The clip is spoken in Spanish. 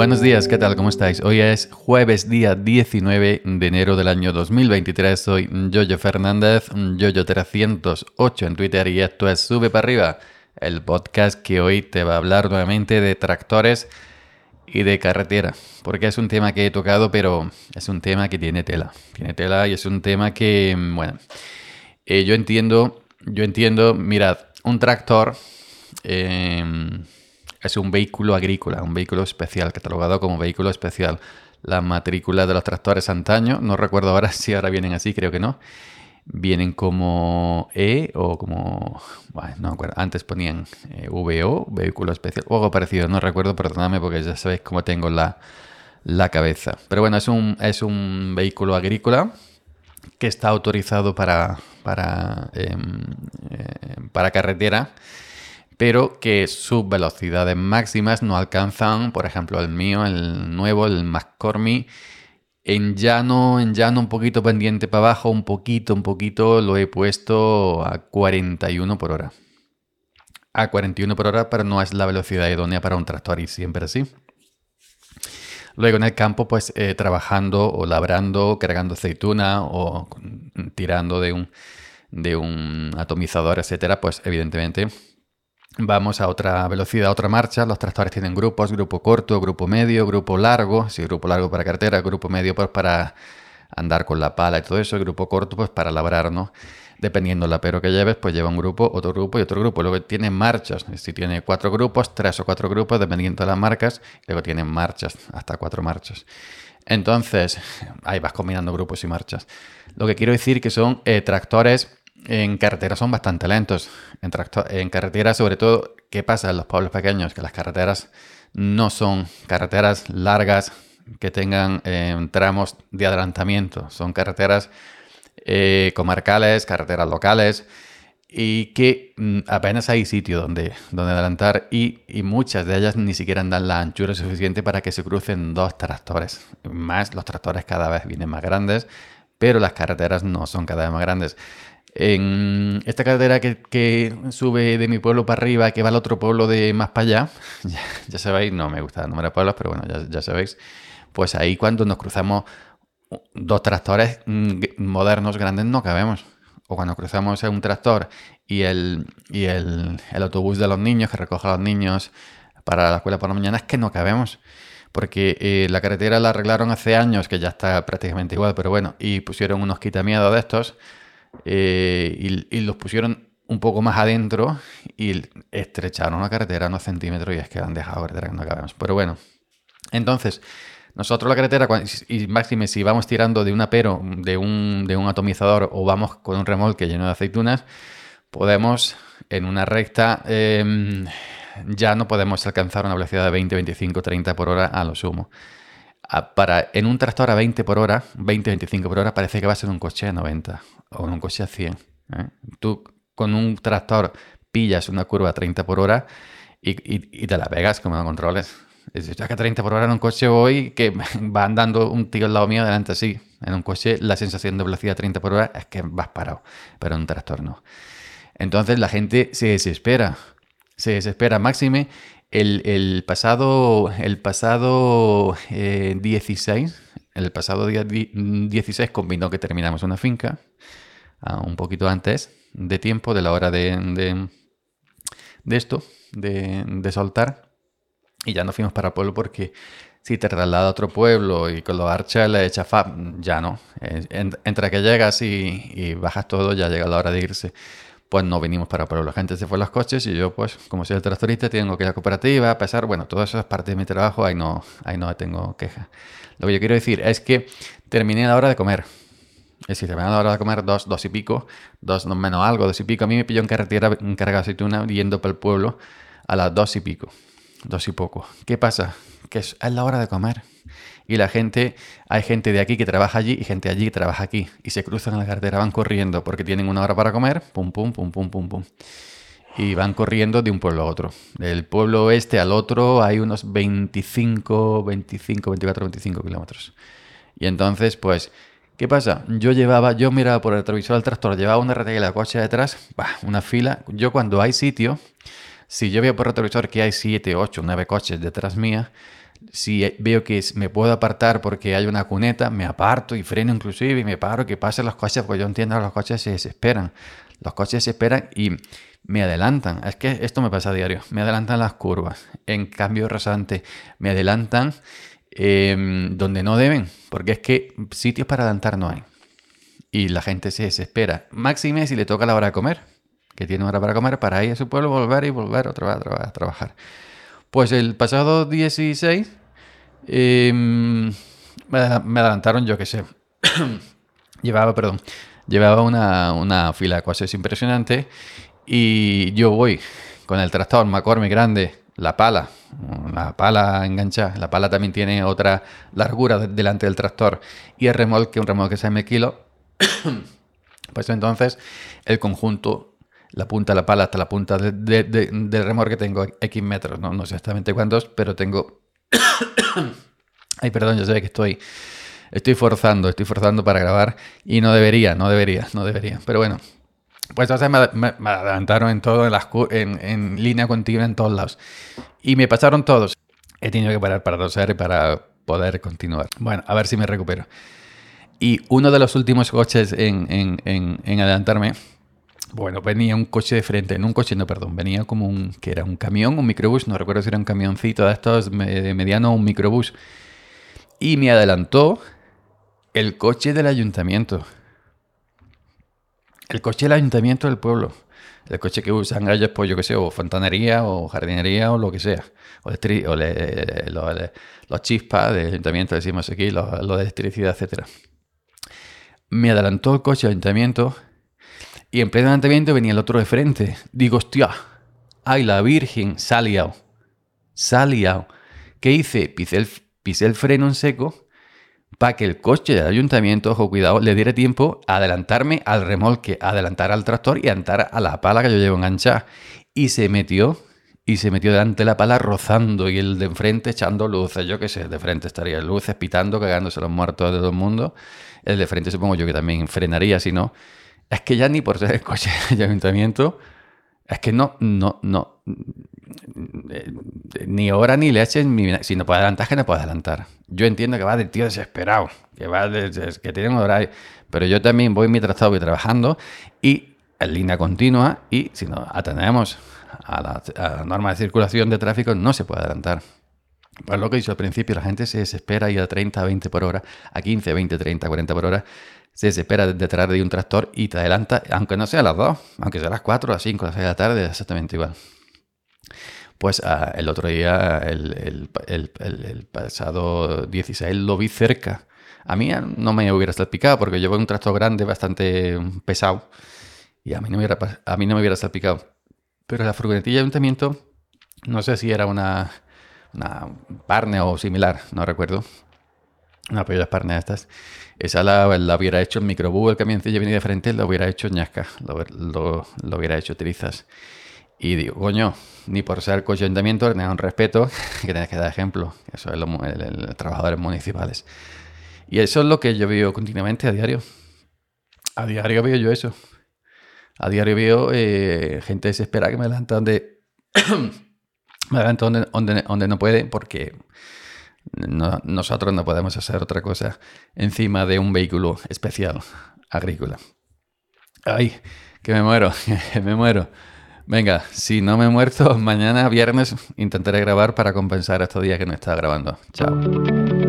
Buenos días, ¿qué tal? ¿Cómo estáis? Hoy es jueves día 19 de enero del año 2023. Soy Yoyo Fernández, Yoyo308 en Twitter y esto es Sube para arriba, el podcast que hoy te va a hablar nuevamente de tractores y de carretera, porque es un tema que he tocado, pero es un tema que tiene tela. Tiene tela y es un tema que, bueno, eh, yo entiendo, yo entiendo, mirad, un tractor... Eh, es un vehículo agrícola, un vehículo especial, catalogado como vehículo especial. La matrícula de los tractores antaño, no recuerdo ahora si ahora vienen así, creo que no. Vienen como E o como. Bueno, no acuerdo. Antes ponían eh, VO, vehículo especial, o algo parecido, no recuerdo, perdonadme porque ya sabéis cómo tengo la, cabeza. Pero bueno, es un, es un vehículo agrícola que está autorizado para, para, em, eh, para carretera pero que sus velocidades máximas no alcanzan, por ejemplo, el mío, el nuevo, el McCormick, en llano, en llano un poquito pendiente para abajo, un poquito, un poquito, lo he puesto a 41 por hora. A 41 por hora, pero no es la velocidad idónea para un tractor y siempre así. Luego en el campo, pues eh, trabajando o labrando, cargando aceituna o tirando de un, de un atomizador, etcétera, pues evidentemente Vamos a otra velocidad, a otra marcha. Los tractores tienen grupos, grupo corto, grupo medio, grupo largo. Sí, grupo largo para cartera, grupo medio pues para andar con la pala y todo eso. grupo corto pues para labrar, ¿no? Dependiendo del apero que lleves, pues lleva un grupo, otro grupo y otro grupo. Luego tiene marchas. Si tiene cuatro grupos, tres o cuatro grupos, dependiendo de las marcas. Luego tienen marchas, hasta cuatro marchas. Entonces, ahí vas combinando grupos y marchas. Lo que quiero decir que son eh, tractores en carretera son bastante lentos. En, en carretera, sobre todo, ¿qué pasa en los pueblos pequeños? Que las carreteras no son carreteras largas que tengan eh, tramos de adelantamiento. Son carreteras eh, comarcales, carreteras locales y que mm, apenas hay sitio donde, donde adelantar y, y, muchas de ellas ni siquiera dan la anchura suficiente para que se crucen dos tractores. Más los tractores cada vez vienen más grandes, pero las carreteras no son cada vez más grandes. En esta carretera que, sube de mi pueblo para arriba, que va al otro pueblo de más para allá, ya, sabéis, no me gusta nombrar pueblos, pero bueno, ya, sabéis, pues ahí cuando nos cruzamos dos tractores mm, modernos grandes no cabemos. O cuando cruzamos un tractor y el, y el, autobús de los niños que recoge a los niños para la escuela por la mañana es que no cabemos porque eh, la carretera la arreglaron hace años, que ya está prácticamente igual, pero bueno, y pusieron unos quitamiedos de estos eh, y, los pusieron un poco más adentro y estrecharon la carretera unos centímetros y es que han dejado carretera que no acabamos. Pero bueno, entonces, nosotros la carretera, y máxime si vamos tirando de un apero, de un, de un atomizador o vamos con un remolque lleno de aceitunas, podemos en una recta em, ya no podemos alcanzar una velocidad de 20, 25, 30 por hora a lo sumo. Para, en un tractor a 20 por hora, 20, 25 por hora, parece que va a ser un coche a 90 o un coche a 100. ¿eh? Tú con un tractor pillas una curva a 30 por hora y, te la pegas como no controles. Es ya que a 30 por hora en un coche voy que va andando un tío al lado mío delante así. En un coche la sensación de velocidad a 30 por hora es que vas parado, pero en un tractor no. Entonces la gente se desespera. Se desespera máxime. El, pasado, el pasado 16, eh, el pasado día 16 combinó que terminamos una finca un poquito antes de tiempo, de la hora de, de, esto, de, soltar. Y ya no fuimos para el pueblo porque si te traslada a otro pueblo y con los archas le echa fa, ya no. entre que llegas y, bajas todo, ya llega la hora de irse. Pues no venimos para pueblo. La gente se fue a los coches y yo, pues, como soy el tractorista, tengo que ir a la cooperativa, a pesar, bueno, todo eso es parte de mi trabajo, ahí no, ahí no tengo queja. Lo que yo quiero decir es que terminé la hora de comer. Es decir, me han dado a comer dos, dos y pico, dos menos algo, dos y pico. A mí me pilló en carretera en de aceituna yendo para el pueblo a las dos y pico, dos y poco. ¿Qué pasa? Que es, la hora de comer. Y la gente, hay gente de aquí que trabaja allí y gente allí que trabaja aquí. Y se cruzan en la carretera, van corriendo porque tienen una hora para comer, pum, pum, pum, pum, pum, pum. Y van corriendo de un pueblo a otro. Del pueblo este al otro hay unos 25, 25, 24, 25 kilómetros. Y entonces, pues, ¿Qué pasa? Yo llevaba, yo miraba por el retrovisor del tractor, llevaba una regla de coche detrás, una fila. Yo cuando hay sitio, si yo veo por el retrovisor que hay 7, 8, 9 coches detrás mía, Si veo que me puedo apartar porque hay una cuneta, me aparto y freno inclusive y me paro que pasen los coches porque yo entiendo que los coches se desesperan. Los coches se esperan y me adelantan. Es que esto me pasa a diario. Me adelantan las curvas. En cambio rasante, me adelantan em, donde no deben. Porque es que sitios para adelantar no hay. Y la gente se desespera. Máxime si le toca la hora de comer. Que tiene hora para comer para ir a su pueblo, volver y volver otra vez a, trabajar. Pues el pasado 16 em, me adelantaron, yo qué sé. Llevaba, perdón, llevaba una, una fila coches impresionante y yo voy con el tractor McCormick grande, la pala, la pala enganchada, la pala también tiene otra largura delante del tractor y el remolque, un remolque de kilo, pues entonces el conjunto, la punta de la pala hasta la punta del remolque tengo X metros, no, no exactamente cuántos, pero tengo... Ay, perdón, yo sé que estoy estoy forzando, estoy forzando para grabar y no debería, no debería, no debería. Pero bueno, pues entonces me, adelantaron en todo, en, en, línea continua en todos lados. Y me pasaron todos. He tenido que parar para toser y para poder continuar. Bueno, a ver si me recupero. Y uno de los últimos coches en, en, adelantarme, bueno, venía un coche de frente, no un coche, no, perdón, venía como un, que era un camión, un microbús, no recuerdo si era un camioncito de estos de mediano o un microbús. Y me adelantó el coche del ayuntamiento. El coche del ayuntamiento del pueblo. El coche que usan ellos, pues yo qué sé, o fontanería, o jardinería, o lo que sea. O, los chispas del ayuntamiento, decimos aquí, lo, de electricidad, etc. Me adelantó el coche del ayuntamiento y en pleno adelantamiento venía el otro de frente. Digo, hostia, ay, la Virgen, saliao. Saliao. ¿Qué hice? Pisé el, el freno en seco para que el coche del ayuntamiento, ojo, cuidado, le diera tiempo a adelantarme al remolque, a adelantar al tractor y a entrar a la pala que yo llevo enganchada. Y se metió, y se metió delante de la pala rozando y el de enfrente echando luces. Yo qué sé, de frente estaría luces, pitando, cagándose los muertos de todo el mundo. El de frente supongo yo que también frenaría, si no. Es que ya ni por ser coche del ayuntamiento, es que no, no, no. Eh, ni hora ni leche, si no puede adelantar, que no puede adelantar. Yo entiendo que va del tío desesperado, que va que tiene un horario, pero yo también voy mi trazado, voy trabajando y en línea continua y si no atendemos a la, norma de circulación de tráfico no se puede adelantar. Pues lo que he dicho al principio, la gente se desespera y a 30, 20 por hora, a 15, 20, 30, 40 por hora, se desespera detrás de un tractor y te adelanta, aunque no sea a las 2, aunque sea a las 4, a las 5, a las 6 de la tarde, exactamente igual. Pues ah, el otro día, el, pasado 16, lo vi cerca. A mí no me hubiera salpicado porque llevo un tractor grande bastante pesado y a mí no me hubiera, a mí no me hubiera salpicado. Pero la furgonetilla de ayuntamiento, no sé si era una, una Parne o similar, no recuerdo. Una de Parne de estas. Esa la, hubiera hecho el microbús, el camioncillo venía de frente, lo hubiera hecho ñasca, lo, lo hubiera hecho trizas. Y digo, coño, ni por ser coche ayuntamiento, un respeto, que tienes que dar ejemplo. Eso es los trabajadores municipales. Y eso es lo que yo veo continuamente a diario. A diario veo yo eso. A diario veo eh, gente desesperada que me adelanta donde, me adelanta donde, donde, no puede porque nosotros no podemos hacer otra cosa encima de un vehículo especial agrícola. Ay, que me muero, que me muero. Venga, si no me muerto, mañana viernes intentaré grabar para compensar estos días que no estaba grabando. Chao.